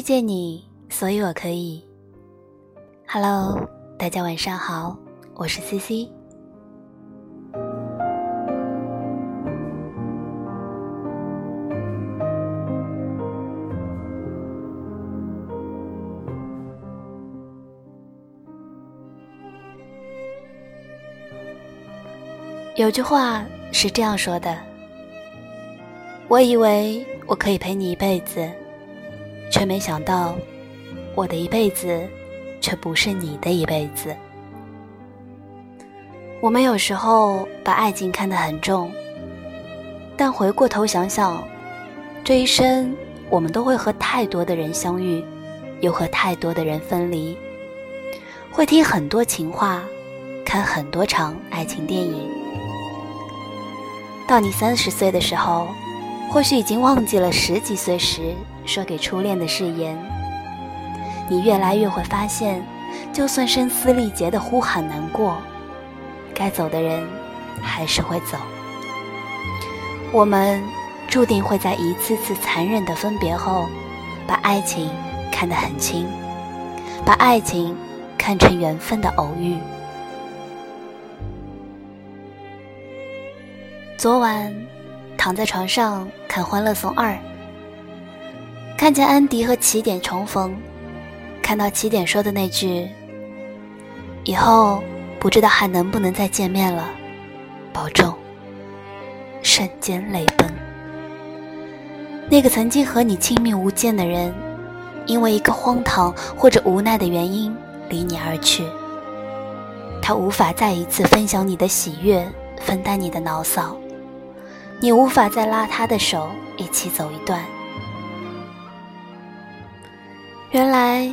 遇见你，所以我可以。Hello，大家晚上好，我是 CC。有句话是这样说的：“我以为我可以陪你一辈子。”却没想到，我的一辈子，却不是你的一辈子。我们有时候把爱情看得很重，但回过头想想，这一生我们都会和太多的人相遇，又和太多的人分离，会听很多情话，看很多场爱情电影。到你三十岁的时候。或许已经忘记了十几岁时说给初恋的誓言。你越来越会发现，就算声嘶力竭的呼喊难过，该走的人还是会走。我们注定会在一次次残忍的分别后，把爱情看得很轻，把爱情看成缘分的偶遇。昨晚。躺在床上看《欢乐颂二》，看见安迪和起点重逢，看到起点说的那句“以后不知道还能不能再见面了，保重”，瞬间泪奔。那个曾经和你亲密无间的人，因为一个荒唐或者无奈的原因离你而去，他无法再一次分享你的喜悦，分担你的牢骚。你无法再拉他的手一起走一段。原来，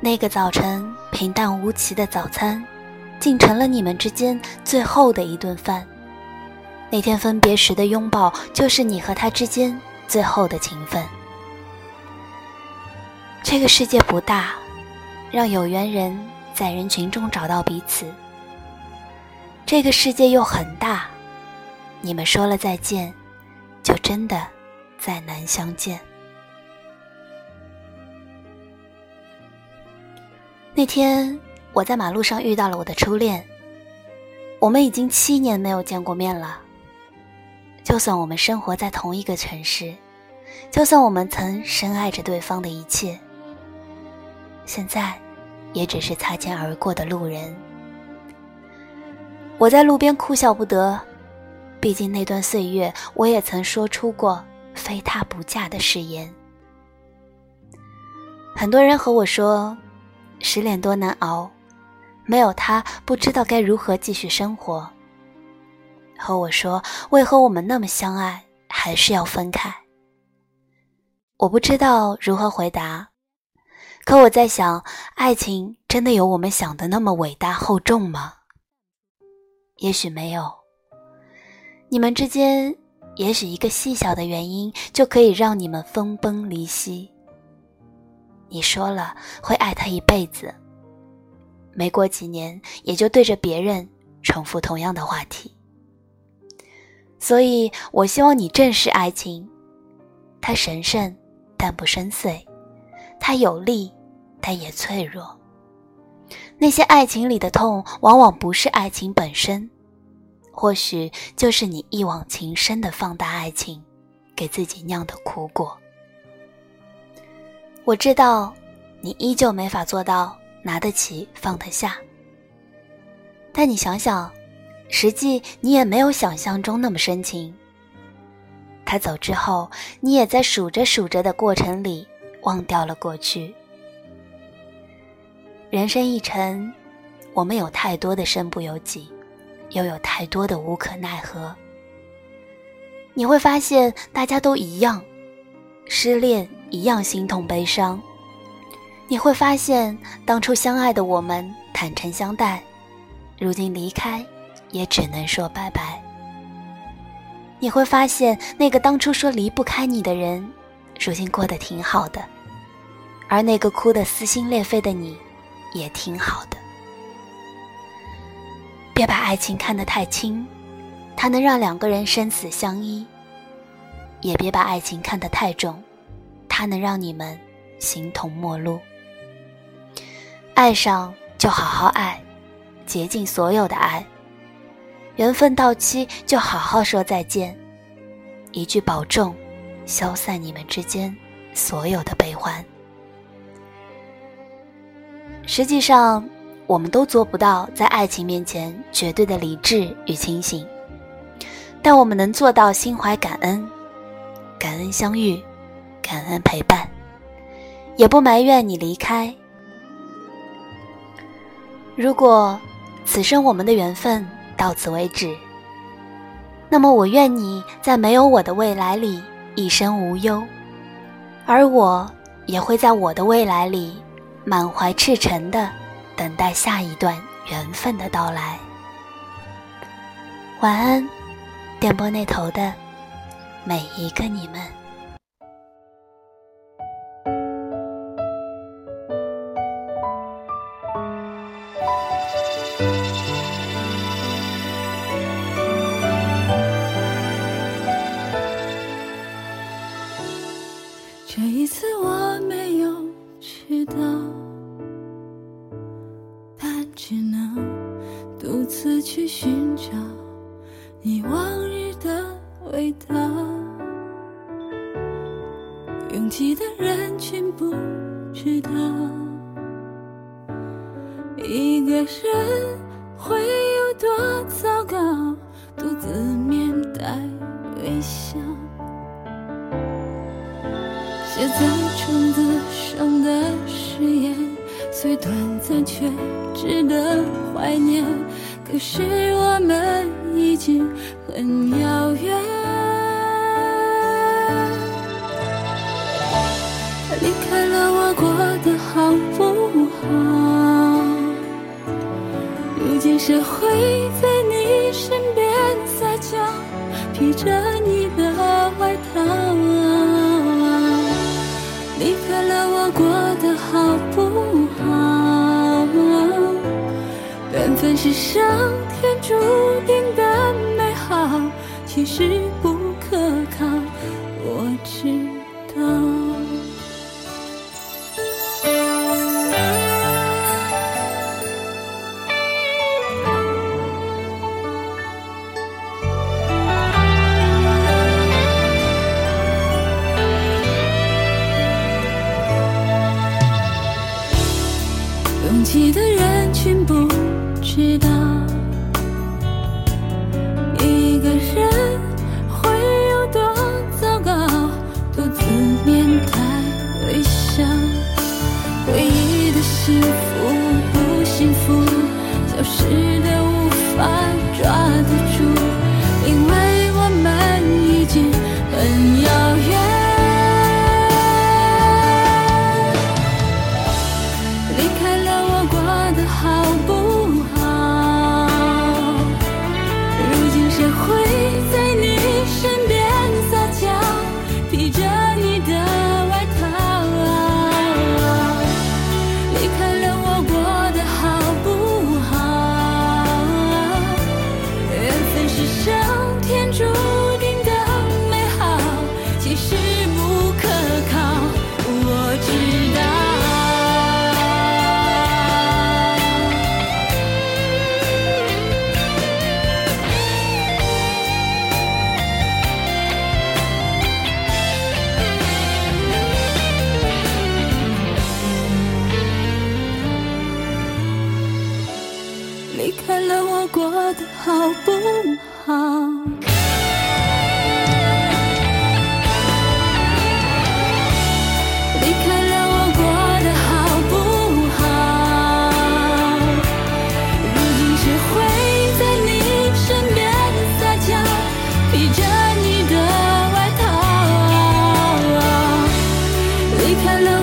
那个早晨平淡无奇的早餐，竟成了你们之间最后的一顿饭。那天分别时的拥抱，就是你和他之间最后的情分。这个世界不大，让有缘人在人群中找到彼此。这个世界又很大。你们说了再见，就真的再难相见。那天我在马路上遇到了我的初恋，我们已经七年没有见过面了。就算我们生活在同一个城市，就算我们曾深爱着对方的一切，现在也只是擦肩而过的路人。我在路边哭笑不得。毕竟那段岁月，我也曾说出过“非他不嫁”的誓言。很多人和我说，失恋多难熬，没有他不知道该如何继续生活。和我说，为何我们那么相爱，还是要分开？我不知道如何回答，可我在想，爱情真的有我们想的那么伟大厚重吗？也许没有。你们之间，也许一个细小的原因就可以让你们分崩离析。你说了会爱他一辈子，没过几年也就对着别人重复同样的话题。所以我希望你正视爱情，它神圣但不深邃，它有力但也脆弱。那些爱情里的痛，往往不是爱情本身。或许就是你一往情深的放大爱情，给自己酿的苦果。我知道，你依旧没法做到拿得起放得下。但你想想，实际你也没有想象中那么深情。他走之后，你也在数着数着的过程里忘掉了过去。人生一程，我们有太多的身不由己。又有太多的无可奈何，你会发现大家都一样，失恋一样心痛悲伤。你会发现当初相爱的我们坦诚相待，如今离开也只能说拜拜。你会发现那个当初说离不开你的人，如今过得挺好的，而那个哭得撕心裂肺的你，也挺好的。别把爱情看得太轻，它能让两个人生死相依；也别把爱情看得太重，它能让你们形同陌路。爱上就好好爱，竭尽所有的爱。缘分到期就好好说再见，一句保重，消散你们之间所有的悲欢。实际上，我们都做不到在爱情面前绝对的理智与清醒，但我们能做到心怀感恩，感恩相遇，感恩陪伴，也不埋怨你离开。如果此生我们的缘分到此为止，那么我愿你在没有我的未来里一生无忧，而我也会在我的未来里。满怀赤诚的等待下一段缘分的到来。晚安，电波那头的每一个你们。我没有迟到。次去寻找你往日的味道，拥挤的人群不知道，一个人会有多糟糕，独自面带微笑，写在窗子上的誓言，虽短暂却值得怀念。可是我们已经很遥远。离开了，我过得好不好？如今谁会在是上天注定的美好，其实不 Tha